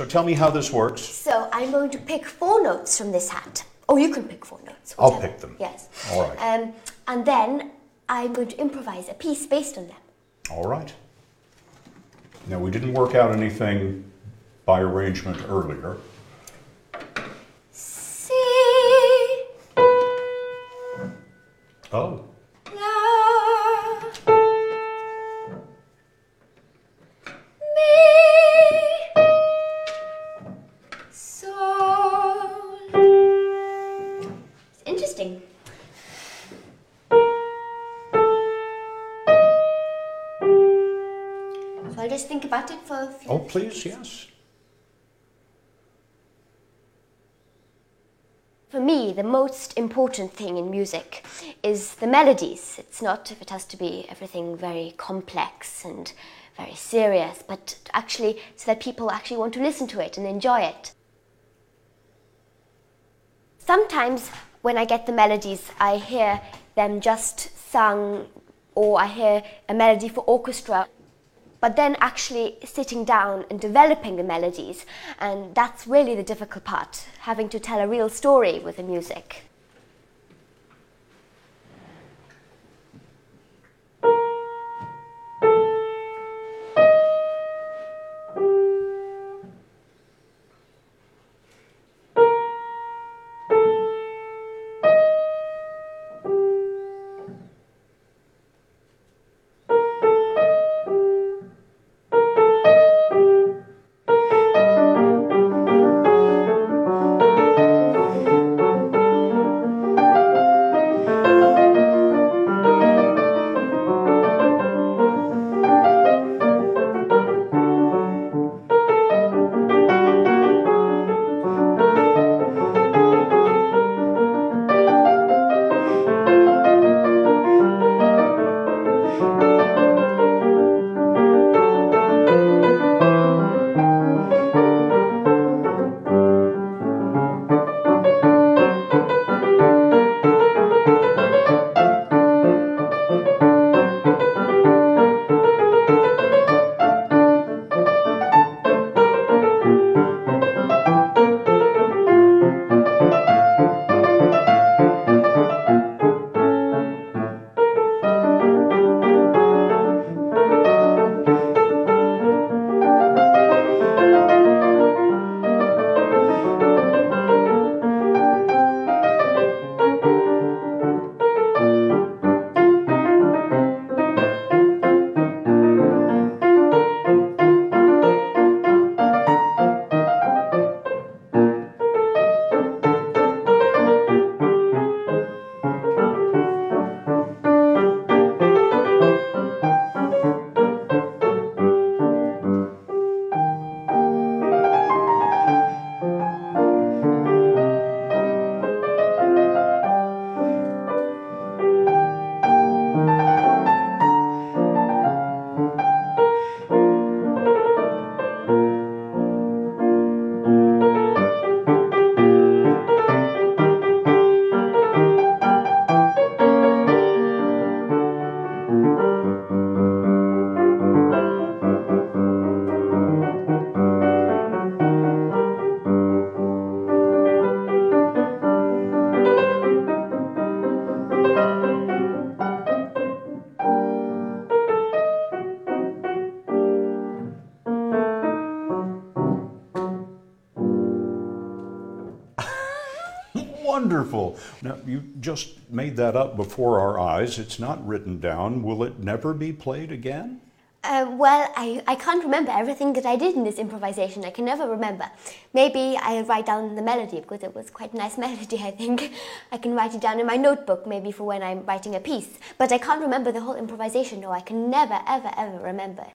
So tell me how this works. So I'm going to pick four notes from this hat. Oh, you can pick four notes. I'll pick them. Yes. All right. Um, and then I'm going to improvise a piece based on them. All right. Now, we didn't work out anything by arrangement earlier. Si, Oh, interesting. So I'll just think about it for a few oh, please, yes. For me, the most important thing in music is the melodies. It's not if it has to be everything very complex and very serious, but actually so that people actually want to listen to it and enjoy it. Sometimes when I get the melodies, I hear them just sung or I hear a melody for orchestra. But then actually sitting down and developing the melodies, and that's really the difficult part, having to tell a real story with the music. Wonderful. Now, you just made that up before our eyes. It's not written down. Will it never be played again? Uh, well, I, I can't remember everything that I did in this improvisation. I can never remember. Maybe I'll write down the melody because it was quite a nice melody, I think. I can write it down in my notebook maybe for when I'm writing a piece. But I can't remember the whole improvisation, no. I can never, ever, ever remember.